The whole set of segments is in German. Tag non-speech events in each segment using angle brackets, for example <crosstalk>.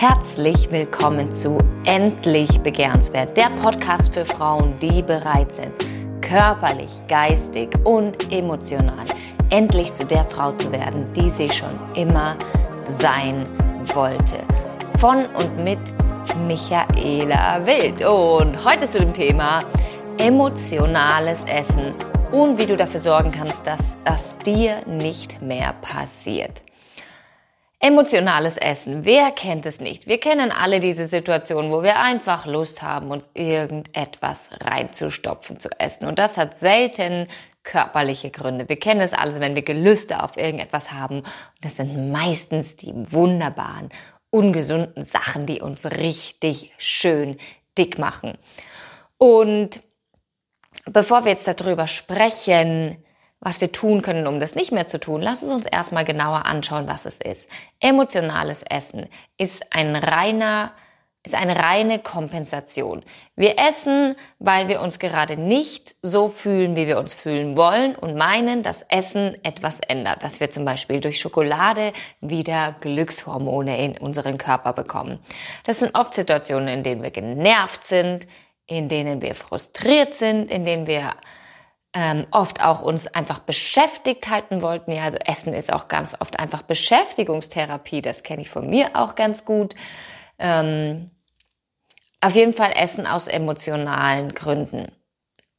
Herzlich willkommen zu Endlich Begehrenswert, der Podcast für Frauen, die bereit sind, körperlich, geistig und emotional endlich zu der Frau zu werden, die sie schon immer sein wollte. Von und mit Michaela Wild. Und heute zu dem Thema emotionales Essen und wie du dafür sorgen kannst, dass das dir nicht mehr passiert. Emotionales Essen. Wer kennt es nicht? Wir kennen alle diese Situation, wo wir einfach Lust haben, uns irgendetwas reinzustopfen zu essen. Und das hat selten körperliche Gründe. Wir kennen es alles, wenn wir Gelüste auf irgendetwas haben. Und das sind meistens die wunderbaren, ungesunden Sachen, die uns richtig schön dick machen. Und bevor wir jetzt darüber sprechen, was wir tun können, um das nicht mehr zu tun, lass es uns erstmal genauer anschauen, was es ist. Emotionales Essen ist ein reiner ist eine reine Kompensation. Wir essen, weil wir uns gerade nicht so fühlen, wie wir uns fühlen wollen und meinen, dass Essen etwas ändert, dass wir zum Beispiel durch Schokolade wieder Glückshormone in unseren Körper bekommen. Das sind oft Situationen, in denen wir genervt sind, in denen wir frustriert sind, in denen wir ähm, oft auch uns einfach beschäftigt halten wollten. Ja, also Essen ist auch ganz oft einfach Beschäftigungstherapie. Das kenne ich von mir auch ganz gut. Ähm, auf jeden Fall Essen aus emotionalen Gründen.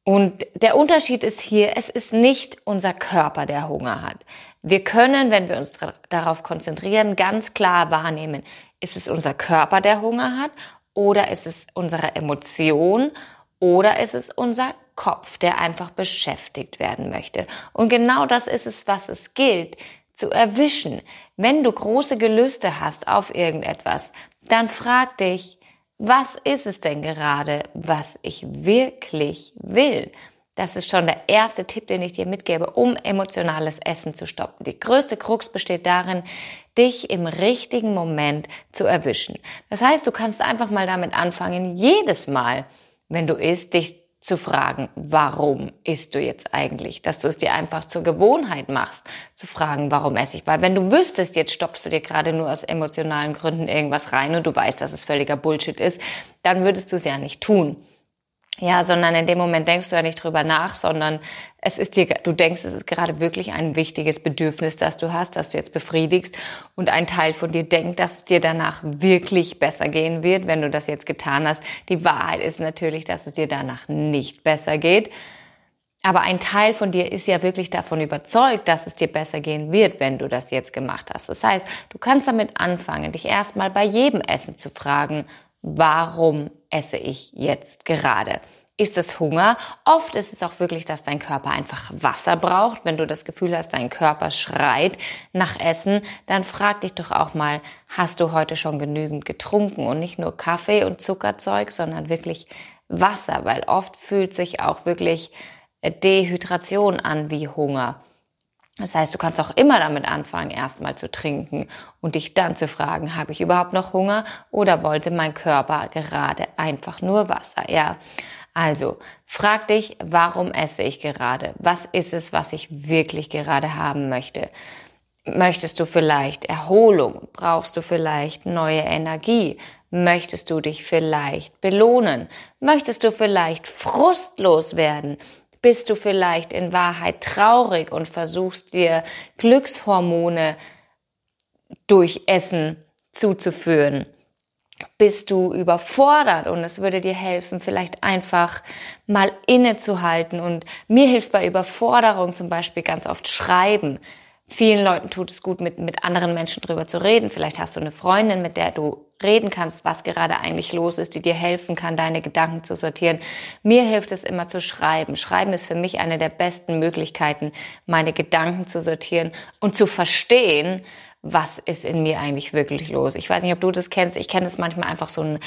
Und der Unterschied ist hier, es ist nicht unser Körper, der Hunger hat. Wir können, wenn wir uns darauf konzentrieren, ganz klar wahrnehmen, ist es unser Körper, der Hunger hat, oder ist es unsere Emotion, oder ist es unser Kopf, der einfach beschäftigt werden möchte. Und genau das ist es, was es gilt zu erwischen. Wenn du große Gelüste hast auf irgendetwas, dann frag dich, was ist es denn gerade, was ich wirklich will? Das ist schon der erste Tipp, den ich dir mitgebe, um emotionales Essen zu stoppen. Die größte Krux besteht darin, dich im richtigen Moment zu erwischen. Das heißt, du kannst einfach mal damit anfangen, jedes Mal, wenn du isst, dich zu fragen, warum isst du jetzt eigentlich? Dass du es dir einfach zur Gewohnheit machst, zu fragen, warum esse ich? Weil wenn du wüsstest, jetzt stopfst du dir gerade nur aus emotionalen Gründen irgendwas rein und du weißt, dass es völliger Bullshit ist, dann würdest du es ja nicht tun. Ja, sondern in dem Moment denkst du ja nicht drüber nach, sondern es ist dir, du denkst, es ist gerade wirklich ein wichtiges Bedürfnis, das du hast, das du jetzt befriedigst und ein Teil von dir denkt, dass es dir danach wirklich besser gehen wird, wenn du das jetzt getan hast. Die Wahrheit ist natürlich, dass es dir danach nicht besser geht. Aber ein Teil von dir ist ja wirklich davon überzeugt, dass es dir besser gehen wird, wenn du das jetzt gemacht hast. Das heißt, du kannst damit anfangen, dich erstmal bei jedem Essen zu fragen, warum esse ich jetzt gerade? Ist es Hunger? Oft ist es auch wirklich, dass dein Körper einfach Wasser braucht. Wenn du das Gefühl hast, dein Körper schreit nach Essen, dann frag dich doch auch mal, hast du heute schon genügend getrunken und nicht nur Kaffee und Zuckerzeug, sondern wirklich Wasser, weil oft fühlt sich auch wirklich Dehydration an wie Hunger. Das heißt, du kannst auch immer damit anfangen, erstmal zu trinken und dich dann zu fragen, habe ich überhaupt noch Hunger oder wollte mein Körper gerade einfach nur Wasser? Ja. Also, frag dich, warum esse ich gerade? Was ist es, was ich wirklich gerade haben möchte? Möchtest du vielleicht Erholung? Brauchst du vielleicht neue Energie? Möchtest du dich vielleicht belohnen? Möchtest du vielleicht frustlos werden? Bist du vielleicht in Wahrheit traurig und versuchst dir Glückshormone durch Essen zuzuführen? Bist du überfordert und es würde dir helfen, vielleicht einfach mal innezuhalten und mir hilft bei Überforderung zum Beispiel ganz oft Schreiben. Vielen Leuten tut es gut, mit, mit anderen Menschen drüber zu reden. Vielleicht hast du eine Freundin, mit der du reden kannst, was gerade eigentlich los ist, die dir helfen kann, deine Gedanken zu sortieren. Mir hilft es immer zu schreiben. Schreiben ist für mich eine der besten Möglichkeiten, meine Gedanken zu sortieren und zu verstehen, was ist in mir eigentlich wirklich los. Ich weiß nicht, ob du das kennst. Ich kenne das manchmal einfach so ein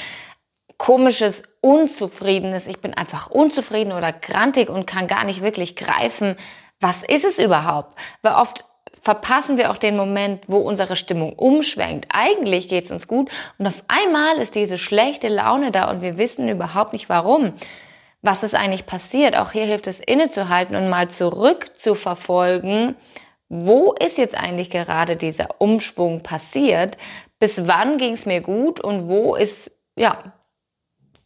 komisches, unzufriedenes. Ich bin einfach unzufrieden oder grantig und kann gar nicht wirklich greifen. Was ist es überhaupt? Weil oft verpassen wir auch den Moment, wo unsere Stimmung umschwenkt. Eigentlich geht's uns gut und auf einmal ist diese schlechte Laune da und wir wissen überhaupt nicht warum. Was ist eigentlich passiert? Auch hier hilft es innezuhalten und mal zurück zu verfolgen, wo ist jetzt eigentlich gerade dieser Umschwung passiert, bis wann ging es mir gut und wo ist, ja,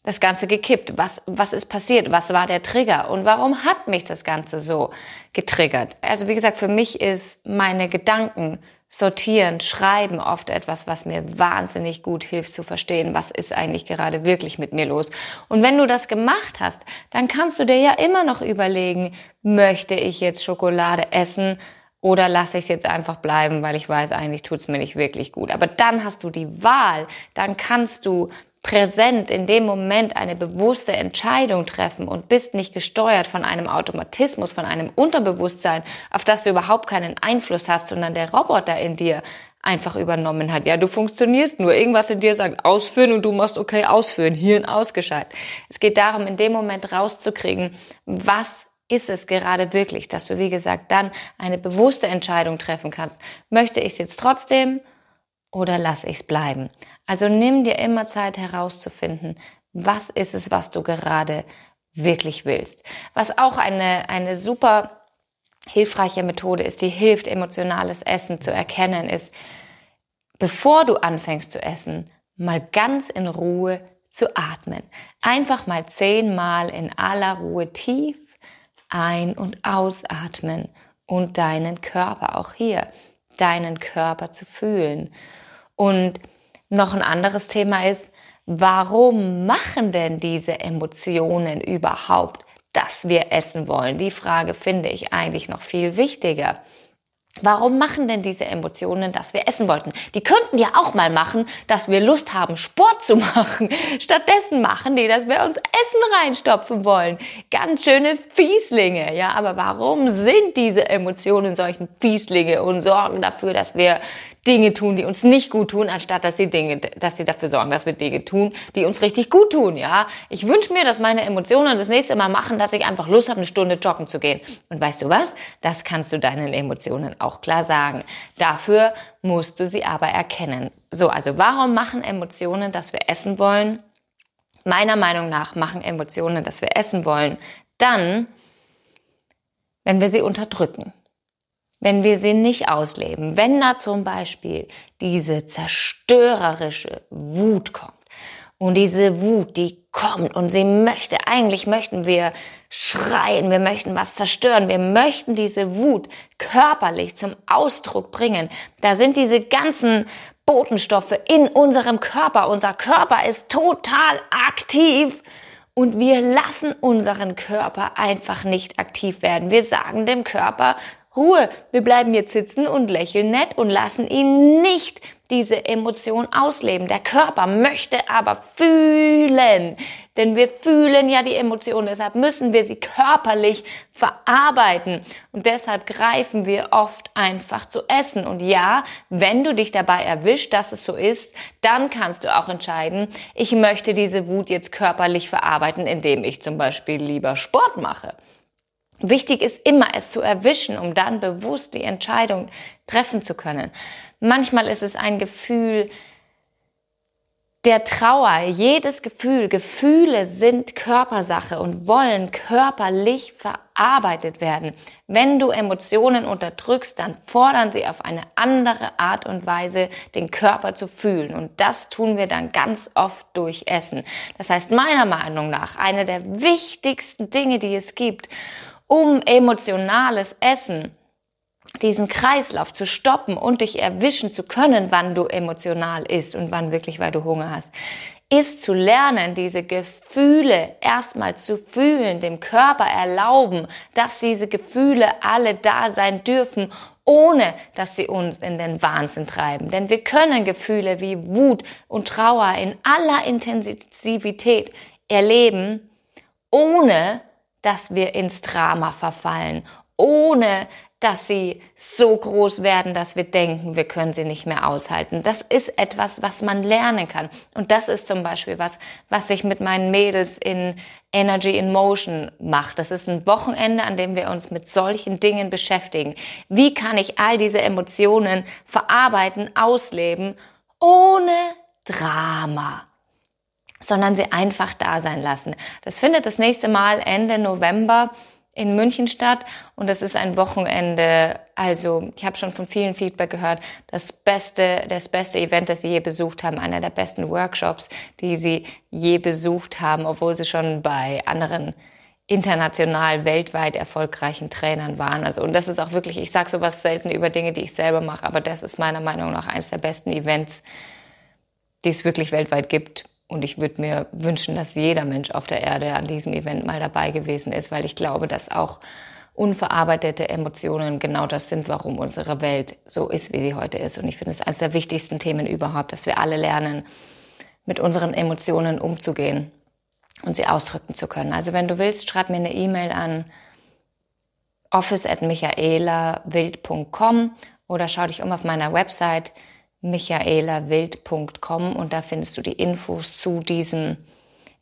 das Ganze gekippt? Was, was ist passiert? Was war der Trigger? Und warum hat mich das Ganze so getriggert? Also wie gesagt, für mich ist meine Gedanken sortieren, schreiben oft etwas, was mir wahnsinnig gut hilft zu verstehen, was ist eigentlich gerade wirklich mit mir los. Und wenn du das gemacht hast, dann kannst du dir ja immer noch überlegen, möchte ich jetzt Schokolade essen? Oder lasse ich es jetzt einfach bleiben, weil ich weiß, eigentlich tut es mir nicht wirklich gut. Aber dann hast du die Wahl, dann kannst du präsent in dem Moment eine bewusste Entscheidung treffen und bist nicht gesteuert von einem Automatismus, von einem Unterbewusstsein, auf das du überhaupt keinen Einfluss hast, sondern der Roboter in dir einfach übernommen hat. Ja, du funktionierst nur. Irgendwas in dir sagt ausführen und du machst okay ausführen. Hirn ausgeschaltet. Es geht darum, in dem Moment rauszukriegen, was ist es gerade wirklich, dass du, wie gesagt, dann eine bewusste Entscheidung treffen kannst. Möchte ich es jetzt trotzdem oder lasse ich es bleiben? Also nimm dir immer Zeit herauszufinden, was ist es, was du gerade wirklich willst. Was auch eine, eine super hilfreiche Methode ist, die hilft, emotionales Essen zu erkennen, ist, bevor du anfängst zu essen, mal ganz in Ruhe zu atmen. Einfach mal zehnmal in aller Ruhe tief ein- und ausatmen und deinen Körper auch hier, deinen Körper zu fühlen. Und noch ein anderes Thema ist, warum machen denn diese Emotionen überhaupt, dass wir essen wollen? Die Frage finde ich eigentlich noch viel wichtiger. Warum machen denn diese Emotionen, dass wir essen wollten? Die könnten ja auch mal machen, dass wir Lust haben, Sport zu <laughs> machen. Stattdessen machen die, dass wir uns Essen reinstopfen wollen. Ganz schöne Fieslinge, ja. Aber warum sind diese Emotionen solchen Fieslinge und sorgen dafür, dass wir Dinge tun, die uns nicht gut tun, anstatt dass die Dinge, dass sie dafür sorgen, dass wir Dinge tun, die uns richtig gut tun, ja. Ich wünsche mir, dass meine Emotionen das nächste Mal machen, dass ich einfach Lust habe, eine Stunde joggen zu gehen. Und weißt du was? Das kannst du deinen Emotionen auch klar sagen. Dafür musst du sie aber erkennen. So, also warum machen Emotionen, dass wir essen wollen? Meiner Meinung nach machen Emotionen, dass wir essen wollen, dann, wenn wir sie unterdrücken wenn wir sie nicht ausleben, wenn da zum Beispiel diese zerstörerische Wut kommt und diese Wut, die kommt und sie möchte, eigentlich möchten wir schreien, wir möchten was zerstören, wir möchten diese Wut körperlich zum Ausdruck bringen. Da sind diese ganzen Botenstoffe in unserem Körper. Unser Körper ist total aktiv und wir lassen unseren Körper einfach nicht aktiv werden. Wir sagen dem Körper, Ruhe, wir bleiben jetzt sitzen und lächeln nett und lassen ihn nicht diese Emotion ausleben. Der Körper möchte aber fühlen, denn wir fühlen ja die Emotion, deshalb müssen wir sie körperlich verarbeiten und deshalb greifen wir oft einfach zu essen. Und ja, wenn du dich dabei erwischt, dass es so ist, dann kannst du auch entscheiden, ich möchte diese Wut jetzt körperlich verarbeiten, indem ich zum Beispiel lieber Sport mache. Wichtig ist immer, es zu erwischen, um dann bewusst die Entscheidung treffen zu können. Manchmal ist es ein Gefühl der Trauer. Jedes Gefühl, Gefühle sind Körpersache und wollen körperlich verarbeitet werden. Wenn du Emotionen unterdrückst, dann fordern sie auf eine andere Art und Weise, den Körper zu fühlen. Und das tun wir dann ganz oft durch Essen. Das heißt, meiner Meinung nach, eine der wichtigsten Dinge, die es gibt, um emotionales Essen, diesen Kreislauf zu stoppen und dich erwischen zu können, wann du emotional isst und wann wirklich, weil du Hunger hast, ist zu lernen, diese Gefühle erstmal zu fühlen, dem Körper erlauben, dass diese Gefühle alle da sein dürfen, ohne dass sie uns in den Wahnsinn treiben. Denn wir können Gefühle wie Wut und Trauer in aller Intensivität erleben, ohne dass wir ins Drama verfallen, ohne dass sie so groß werden, dass wir denken, wir können sie nicht mehr aushalten. Das ist etwas, was man lernen kann. Und das ist zum Beispiel was, was ich mit meinen Mädels in Energy in Motion mache. Das ist ein Wochenende, an dem wir uns mit solchen Dingen beschäftigen. Wie kann ich all diese Emotionen verarbeiten, ausleben, ohne Drama? Sondern sie einfach da sein lassen. Das findet das nächste Mal Ende November in München statt und das ist ein Wochenende. Also ich habe schon von vielen Feedback gehört, das beste, das beste Event, das sie je besucht haben, einer der besten Workshops, die sie je besucht haben, obwohl sie schon bei anderen international, weltweit erfolgreichen Trainern waren. Also und das ist auch wirklich, ich sage sowas selten über Dinge, die ich selber mache, aber das ist meiner Meinung nach eines der besten Events, die es wirklich weltweit gibt. Und ich würde mir wünschen, dass jeder Mensch auf der Erde an diesem Event mal dabei gewesen ist, weil ich glaube, dass auch unverarbeitete Emotionen genau das sind, warum unsere Welt so ist, wie sie heute ist. Und ich finde es eines der wichtigsten Themen überhaupt, dass wir alle lernen, mit unseren Emotionen umzugehen und sie ausdrücken zu können. Also wenn du willst, schreib mir eine E-Mail an office@michaelawild.com oder schau dich um auf meiner Website michaelawild.com und da findest du die Infos zu diesem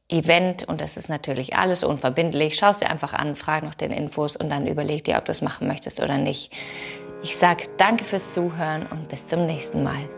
Event und das ist natürlich alles unverbindlich. Schau es dir einfach an, frag nach den Infos und dann überleg dir, ob du es machen möchtest oder nicht. Ich sage danke fürs Zuhören und bis zum nächsten Mal.